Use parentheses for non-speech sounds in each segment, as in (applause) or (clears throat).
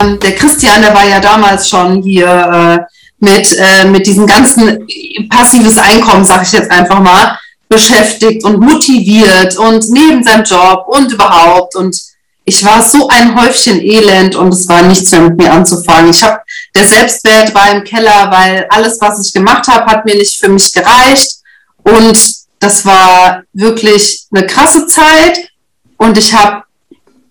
Der Christian, der war ja damals schon hier äh, mit, äh, mit diesem ganzen passives Einkommen, sag ich jetzt einfach mal, beschäftigt und motiviert und neben seinem Job und überhaupt. Und ich war so ein Häufchen Elend und es war nichts mehr mit mir anzufangen. Ich habe der Selbstwert war im Keller, weil alles, was ich gemacht habe, hat mir nicht für mich gereicht. Und das war wirklich eine krasse Zeit. Und ich habe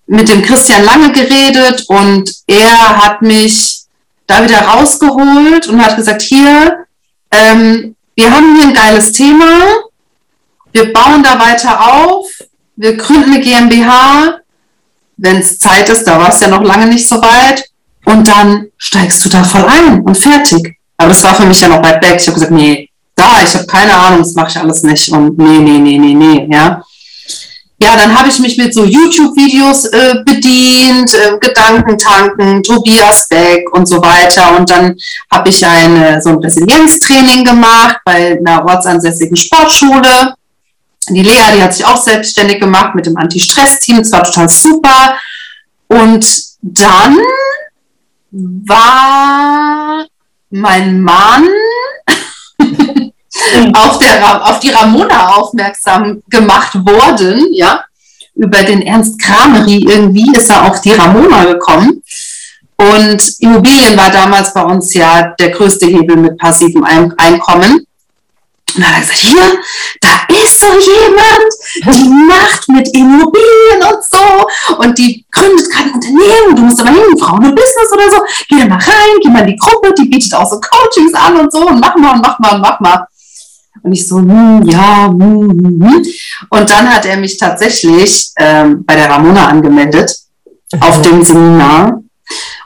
mit dem Christian lange geredet und er hat mich da wieder rausgeholt und hat gesagt, hier, ähm, wir haben hier ein geiles Thema, wir bauen da weiter auf, wir gründen eine GmbH, wenn es Zeit ist, da war es ja noch lange nicht so weit, und dann steigst du da voll ein und fertig. Aber das war für mich ja noch weit weg. Ich habe gesagt, nee, da, ich habe keine Ahnung, das mache ich alles nicht und nee, nee, nee, nee, nee, ja ja, dann habe ich mich mit so YouTube-Videos äh, bedient, äh, Gedankentanken, Tobias Beck und so weiter. Und dann habe ich ein, so ein Resilienztraining gemacht bei einer ortsansässigen Sportschule. Die Lea, die hat sich auch selbstständig gemacht mit dem Anti-Stress-Team. Das war total super. Und dann war mein Mann auf, der, auf die Ramona aufmerksam gemacht worden, ja. Über den Ernst Kramery irgendwie ist er auf die Ramona gekommen. Und Immobilien war damals bei uns ja der größte Hebel mit passivem Einkommen. Und dann hat er gesagt, hier, da ist so jemand, die macht mit Immobilien und so und die gründet gerade ein Unternehmen, du musst aber hin, Frauen und Business oder so, geh mal rein, geh mal in die Gruppe, die bietet auch so Coachings an und so und mach mal und mach mal und mach mal. Und ich so, hm, ja, hm, hm, hm. Und dann hat er mich tatsächlich ähm, bei der Ramona angemeldet mhm. auf dem Seminar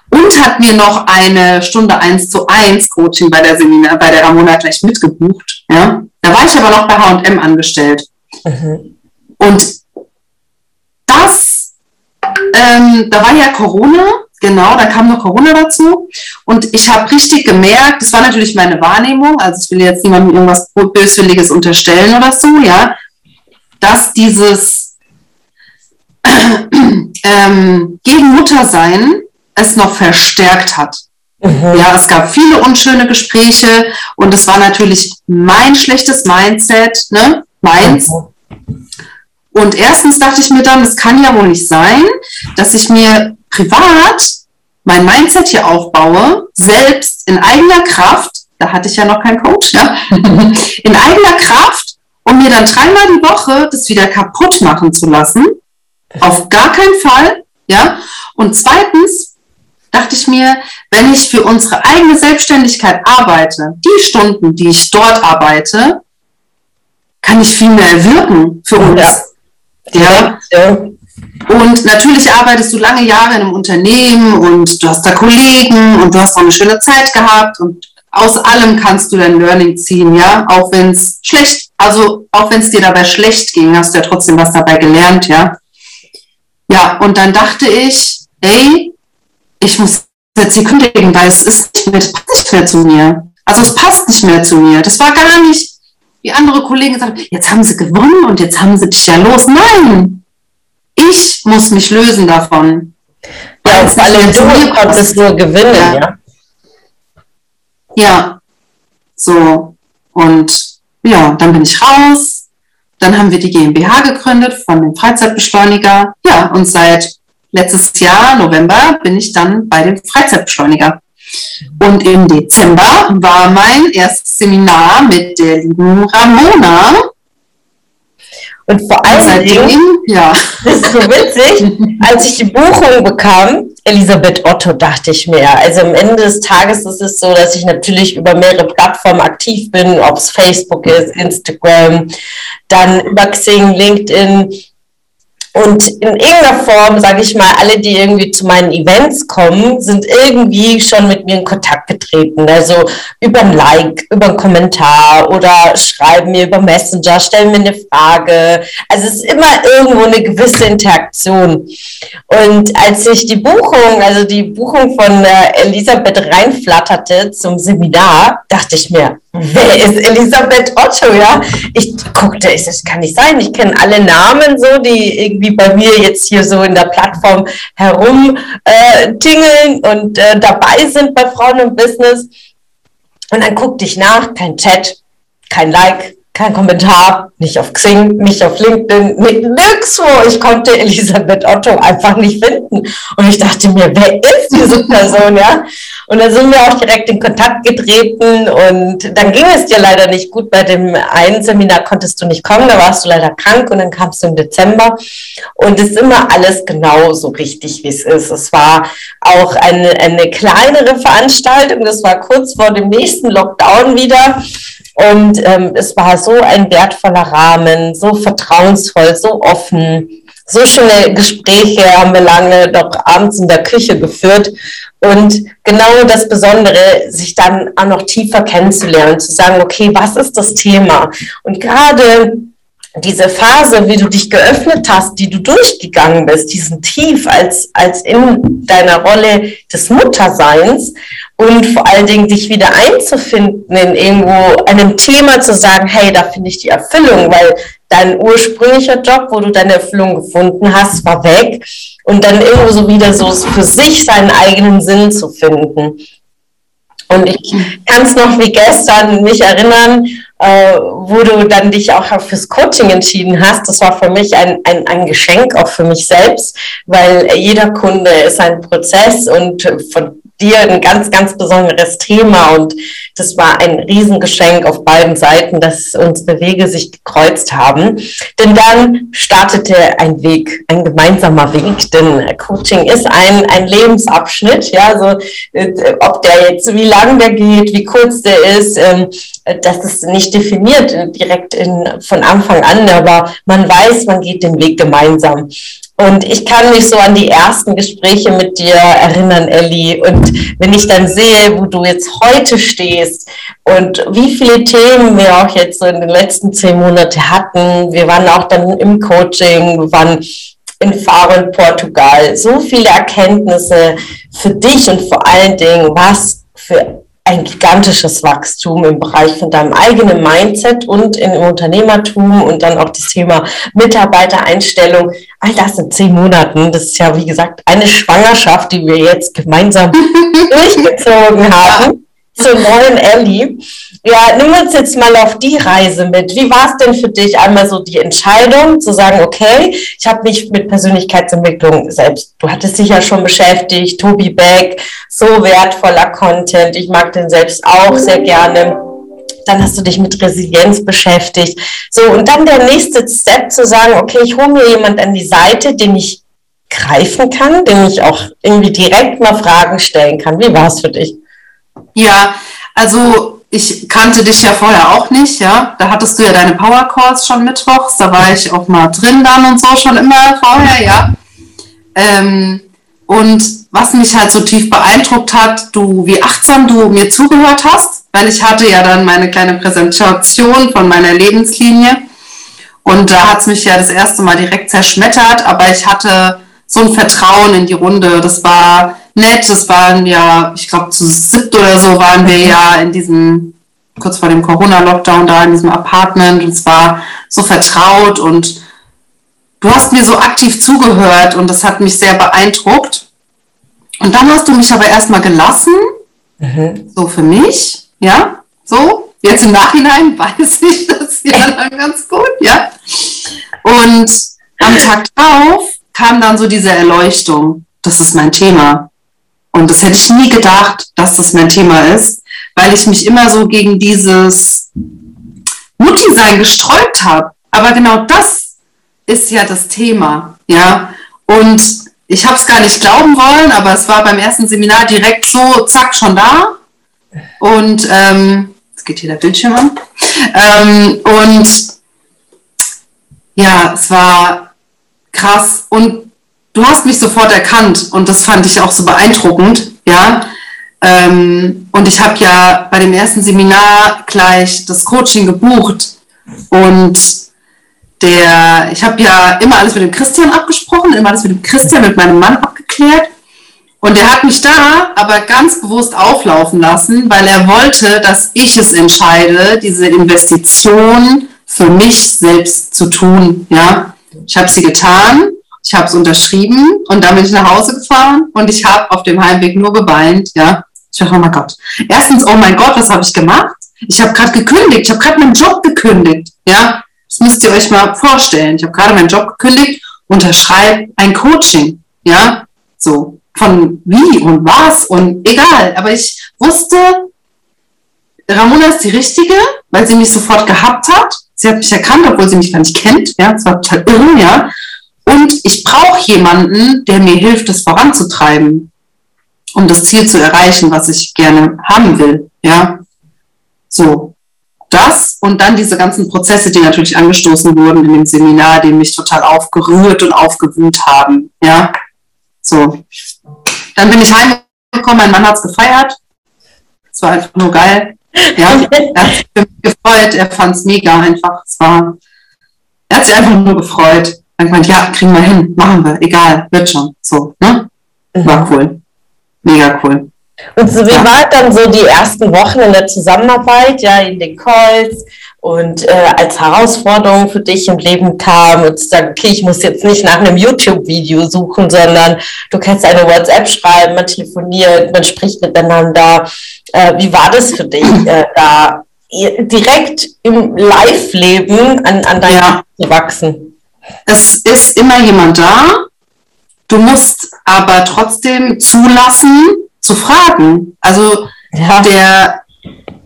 und hat mir noch eine Stunde 1 zu 1 Coaching bei der Seminar, bei der Ramona gleich mitgebucht. Ja? Da war ich aber noch bei H&M angestellt. Mhm. Und das, ähm, da war ja Corona Genau, da kam noch Corona dazu. Und ich habe richtig gemerkt, das war natürlich meine Wahrnehmung, also ich will jetzt niemandem irgendwas Böswilliges unterstellen oder so, ja, dass dieses (clears throat) ähm, gegen Muttersein es noch verstärkt hat. Mhm. Ja, es gab viele unschöne Gespräche und es war natürlich mein schlechtes Mindset, ne, meins. Mhm. Und erstens dachte ich mir dann, es kann ja wohl nicht sein, dass ich mir privat mein Mindset hier aufbaue, selbst in eigener Kraft, da hatte ich ja noch keinen Coach, ja, (laughs) in eigener Kraft, um mir dann dreimal die Woche das wieder kaputt machen zu lassen. Auf gar keinen Fall, ja. Und zweitens dachte ich mir, wenn ich für unsere eigene Selbstständigkeit arbeite, die Stunden, die ich dort arbeite, kann ich viel mehr wirken für uns. Ja. Ja. Und natürlich arbeitest du lange Jahre in einem Unternehmen und du hast da Kollegen und du hast auch eine schöne Zeit gehabt und aus allem kannst du dein Learning ziehen, ja, auch wenn es schlecht, also auch wenn es dir dabei schlecht ging, hast du ja trotzdem was dabei gelernt, ja. Ja, und dann dachte ich, ey, ich muss jetzt hier kündigen, weil es ist nicht mehr, passt nicht mehr zu mir. Also es passt nicht mehr zu mir. Das war gar nicht, wie andere Kollegen gesagt haben, jetzt haben sie gewonnen und jetzt haben sie dich ja los. Nein, ich muss mich lösen davon. Ja, und alle du konntest nur gewinnen, ja. ja. Ja, so. Und ja, dann bin ich raus. Dann haben wir die GmbH gegründet von dem Freizeitbeschleuniger. Ja, und seit letztes Jahr, November, bin ich dann bei dem Freizeitbeschleuniger. Und im Dezember war mein erstes Seminar mit der lieben Ramona. Und vor allen Dingen, ja. (laughs) das ist so witzig, als ich die Buchung bekam, Elisabeth Otto, dachte ich mir. Also am Ende des Tages ist es so, dass ich natürlich über mehrere Plattformen aktiv bin, ob es Facebook ist, Instagram, dann über Xing, LinkedIn, Und in irgendeiner Form, sage ich mal, alle, die irgendwie zu meinen Events kommen, sind irgendwie schon mit mir in Kontakt getreten. Also über ein Like, über einen Kommentar oder schreiben mir über Messenger, stellen mir eine Frage. Also es ist immer irgendwo eine gewisse Interaktion. Und als ich die Buchung, also die Buchung von äh, Elisabeth reinflatterte zum Seminar, dachte ich mir, wer ist Elisabeth Otto, ja? Ich guckte, das kann nicht sein. Ich kenne alle Namen so, die irgendwie bei mir jetzt hier so in der Plattform herum äh, und äh, dabei sind bei Frauen im Business. Und dann guckte ich nach, kein Chat, kein Like, kein Kommentar, nicht auf Xing, nicht auf LinkedIn, nirgendwo. Ich konnte Elisabeth Otto einfach nicht finden. Und ich dachte mir, wer ist diese Person, ja? Und dann sind wir auch direkt in Kontakt getreten und dann ging es dir leider nicht gut. Bei dem einen Seminar konntest du nicht kommen, da warst du leider krank und dann kamst du im Dezember. Und es ist immer alles genau so richtig, wie es ist. Es war auch eine, eine kleinere Veranstaltung, das war kurz vor dem nächsten Lockdown wieder. Und ähm, es war so ein wertvoller Rahmen, so vertrauensvoll, so offen. So schöne Gespräche haben wir lange doch abends in der Küche geführt. Und genau das Besondere, sich dann auch noch tiefer kennenzulernen, zu sagen, okay, was ist das Thema? Und gerade diese Phase, wie du dich geöffnet hast, die du durchgegangen bist, diesen Tief als, als in deiner Rolle des Mutterseins und vor allen Dingen dich wieder einzufinden in irgendwo einem Thema zu sagen, hey, da finde ich die Erfüllung, weil dein ursprünglicher Job, wo du deine Erfüllung gefunden hast, war weg und dann irgendwo so wieder so für sich seinen eigenen Sinn zu finden. Und ich kann es noch wie gestern mich erinnern, äh, wo du dann dich auch fürs Coaching entschieden hast. Das war für mich ein, ein, ein Geschenk, auch für mich selbst, weil jeder Kunde ist ein Prozess und von dir ein ganz, ganz besonderes Thema und das war ein Riesengeschenk auf beiden Seiten, dass unsere Wege sich gekreuzt haben. Denn dann startete ein Weg, ein gemeinsamer Weg, denn Coaching ist ein, ein Lebensabschnitt, ja, so, äh, ob der jetzt, wie lang der geht, wie kurz der ist, ähm, das ist nicht definiert direkt in, von Anfang an, aber man weiß, man geht den Weg gemeinsam. Und ich kann mich so an die ersten Gespräche mit dir erinnern, Elli. Und wenn ich dann sehe, wo du jetzt heute stehst und wie viele Themen wir auch jetzt so in den letzten zehn Monaten hatten, wir waren auch dann im Coaching, wir waren in Faro Portugal, so viele Erkenntnisse für dich und vor allen Dingen, was für ein gigantisches Wachstum im Bereich von deinem eigenen Mindset und im Unternehmertum und dann auch das Thema Mitarbeitereinstellung. All das in zehn Monaten. Das ist ja, wie gesagt, eine Schwangerschaft, die wir jetzt gemeinsam (laughs) durchgezogen haben zur neuen Ellie. Ja, nimm uns jetzt mal auf die Reise mit. Wie war es denn für dich einmal so die Entscheidung zu sagen, okay, ich habe mich mit Persönlichkeitsentwicklung selbst, du hattest dich ja schon beschäftigt, Tobi Beck, so wertvoller Content, ich mag den selbst auch sehr gerne. Dann hast du dich mit Resilienz beschäftigt. So, und dann der nächste Step zu sagen, okay, ich hole mir jemand an die Seite, den ich greifen kann, den ich auch irgendwie direkt mal Fragen stellen kann. Wie war es für dich? Ja, also ich kannte dich ja vorher auch nicht, ja. Da hattest du ja deine Power Calls schon mittwochs, da war ich auch mal drin dann und so schon immer vorher, ja. Ähm, und was mich halt so tief beeindruckt hat, du, wie achtsam du mir zugehört hast, weil ich hatte ja dann meine kleine Präsentation von meiner Lebenslinie und da hat es mich ja das erste Mal direkt zerschmettert, aber ich hatte so ein Vertrauen in die Runde. Das war nett. Das waren ja, ich glaube, zu siebt oder so waren wir ja in diesem, kurz vor dem Corona-Lockdown da in diesem Apartment. Und es war so vertraut und du hast mir so aktiv zugehört und das hat mich sehr beeindruckt. Und dann hast du mich aber erstmal gelassen, mhm. so für mich, ja, so. Jetzt im Nachhinein (laughs) weiß ich das ja dann ganz gut, ja. Und am Tag drauf kam dann so diese Erleuchtung. Das ist mein Thema. Und das hätte ich nie gedacht, dass das mein Thema ist, weil ich mich immer so gegen dieses Mutti-Sein gesträubt habe. Aber genau das ist ja das Thema, ja. Und ich habe es gar nicht glauben wollen, aber es war beim ersten Seminar direkt so, zack, schon da. Und ähm, jetzt geht hier der Bildschirm an. Ähm, und ja, es war krass. Und du hast mich sofort erkannt und das fand ich auch so beeindruckend, ja. Ähm, und ich habe ja bei dem ersten Seminar gleich das Coaching gebucht und der, ich habe ja immer alles mit dem Christian abgesprochen, immer alles mit dem Christian, mit meinem Mann abgeklärt. Und er hat mich da aber ganz bewusst auflaufen lassen, weil er wollte, dass ich es entscheide, diese Investition für mich selbst zu tun. Ja, ich habe sie getan, ich habe es unterschrieben und dann bin ich nach Hause gefahren und ich habe auf dem Heimweg nur geweint. Ja, ich dachte, oh mein Gott. Erstens, oh mein Gott, was habe ich gemacht? Ich habe gerade gekündigt, ich habe gerade meinen Job gekündigt. Ja, das müsst ihr euch mal vorstellen. Ich habe gerade meinen Job gekündigt, unterschreibe ein Coaching. Ja, so von wie und was und egal. Aber ich wusste, Ramona ist die Richtige, weil sie mich sofort gehabt hat. Sie hat mich erkannt, obwohl sie mich gar nicht kennt. Ja, das war total irre, ja. Und ich brauche jemanden, der mir hilft, das voranzutreiben, um das Ziel zu erreichen, was ich gerne haben will. Ja, so das und dann diese ganzen Prozesse, die natürlich angestoßen wurden in dem Seminar, die mich total aufgerührt und aufgewühlt haben. Ja, so. Dann bin ich heimgekommen, mein Mann hat es gefeiert. Es war einfach nur geil. Ja, (laughs) er hat sich gefreut, er fand es mega einfach. Es war, er hat sich einfach nur gefreut. Er hat gemeint, ja, kriegen wir hin, machen wir, egal, wird schon. So, ne? War mhm. cool. Mega cool. Und so, wie ja. war dann so die ersten Wochen in der Zusammenarbeit, ja, in den Calls und äh, als Herausforderung für dich im Leben kam und zu sagen, okay, ich muss jetzt nicht nach einem YouTube-Video suchen, sondern du kannst eine WhatsApp schreiben, man telefoniert, man spricht miteinander. Äh, wie war das für dich, äh, da direkt im Live-Leben an, an deinem ja. zu wachsen? Es ist immer jemand da. Du musst aber trotzdem zulassen, zu fragen. Also ja. der,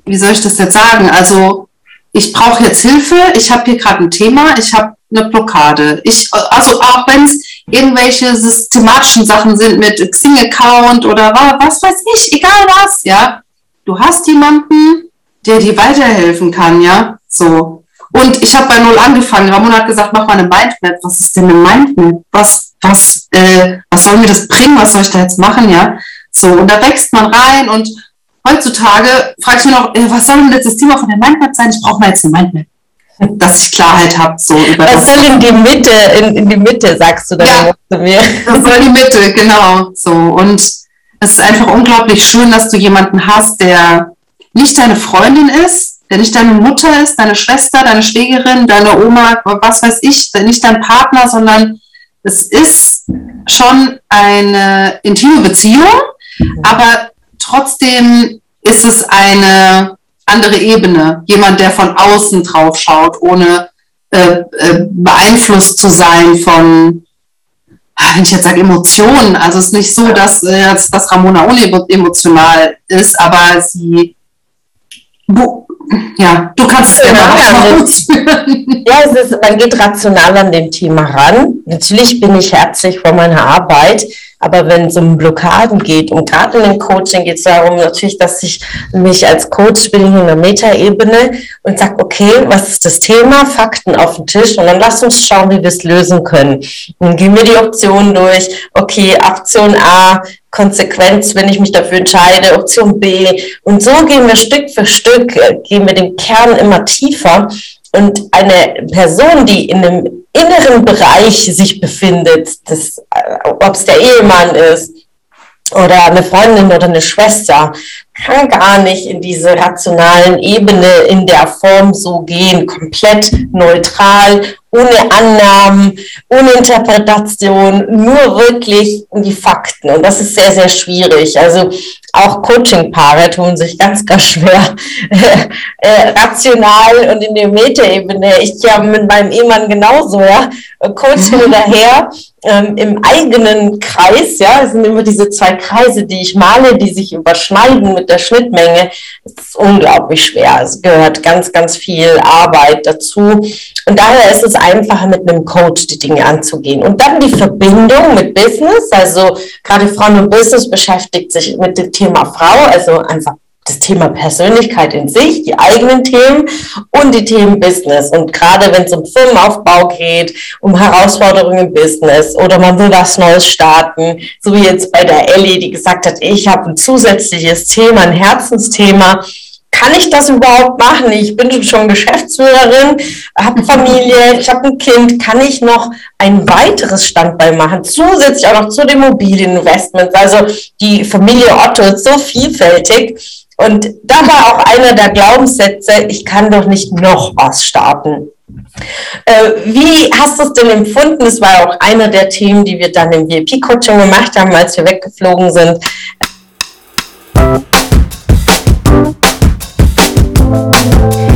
wie soll ich das jetzt sagen? Also ich brauche jetzt Hilfe, ich habe hier gerade ein Thema, ich habe eine Blockade. Ich, also auch wenn es irgendwelche systematischen Sachen sind mit Xing-Account oder was weiß ich, egal was, ja. Du hast jemanden, der dir weiterhelfen kann, ja. So. Und ich habe bei Null angefangen. Ramon hat gesagt, mach mal eine Mindmap. Was ist denn eine Mindmap? Was, was, äh, was soll mir das bringen? Was soll ich da jetzt machen, ja? So, und da wächst man rein und heutzutage frage ich mich noch, äh, was soll denn jetzt das Thema von der Mindmap sein? Ich brauche mal jetzt eine Mindmap. (laughs) Dass ich Klarheit habe. So über das, soll in die Mitte, in, in die Mitte, sagst du dann ja, zu mir. Das soll die Mitte, genau. So. Und es ist einfach unglaublich schön, dass du jemanden hast, der nicht deine Freundin ist, der nicht deine Mutter ist, deine Schwester, deine Schwägerin, deine Oma, was weiß ich, nicht dein Partner, sondern es ist schon eine intime Beziehung, aber trotzdem ist es eine andere Ebene. Jemand, der von außen drauf schaut, ohne äh, äh, beeinflusst zu sein von, wenn ich jetzt sage Emotionen. Also es ist nicht so, dass, äh, dass Ramona unemotional ist, aber sie ja, du kannst es ja, ja, es ist, man geht rational an dem Thema ran. Natürlich bin ich herzlich vor meiner Arbeit, aber wenn es um Blockaden geht und gerade in dem Coaching geht es darum natürlich, dass ich mich als Coach bin in der Metaebene und sage, okay, was ist das Thema? Fakten auf den Tisch und dann lass uns schauen, wie wir es lösen können. Dann gehen wir die Optionen durch. Okay, Aktion A, Konsequenz, wenn ich mich dafür entscheide, Option B. Und so gehen wir Stück für Stück, äh, gehen wir den Kern immer tiefer. Und eine Person, die in einem inneren Bereich sich befindet, äh, ob es der Ehemann ist oder eine Freundin oder eine Schwester, kann gar nicht in diese rationalen Ebene in der Form so gehen, komplett neutral, ohne Annahmen, ohne Interpretation, nur wirklich die Fakten. Und das ist sehr, sehr schwierig. Also auch Coaching-Paare tun sich ganz, ganz schwer (laughs) äh, rational und in der Metaebene. Ich ja mit meinem Ehemann genauso, ja. Coaching oder her ähm, im eigenen Kreis, ja, es sind immer diese zwei Kreise, die ich male, die sich überschneiden mit der Schnittmenge. Es ist unglaublich schwer. Es gehört ganz, ganz viel Arbeit dazu. Und daher ist es einfacher, mit einem Coach die Dinge anzugehen. Und dann die Verbindung mit Business. Also gerade Frauen und Business beschäftigt sich mit dem Thema Frau, also einfach das Thema Persönlichkeit in sich, die eigenen Themen und die Themen Business. Und gerade wenn es um Firmenaufbau geht, um Herausforderungen im Business oder man will was Neues starten, so wie jetzt bei der Ellie, die gesagt hat, ich habe ein zusätzliches Thema, ein Herzensthema. Kann ich das überhaupt machen? Ich bin schon Geschäftsführerin, habe Familie, ich habe ein Kind. Kann ich noch ein weiteres Standbein machen, zusätzlich auch noch zu den Immobilieninvestments? Also die Familie Otto ist so vielfältig und da war auch einer der Glaubenssätze, ich kann doch nicht noch was starten. Äh, wie hast du es denn empfunden? Das war auch einer der Themen, die wir dann im VIP-Coaching gemacht haben, als wir weggeflogen sind.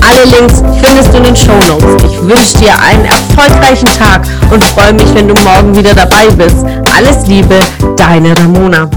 Alle Links findest du in den Show Notes. Ich wünsche dir einen erfolgreichen Tag und freue mich, wenn du morgen wieder dabei bist. Alles Liebe, deine Ramona.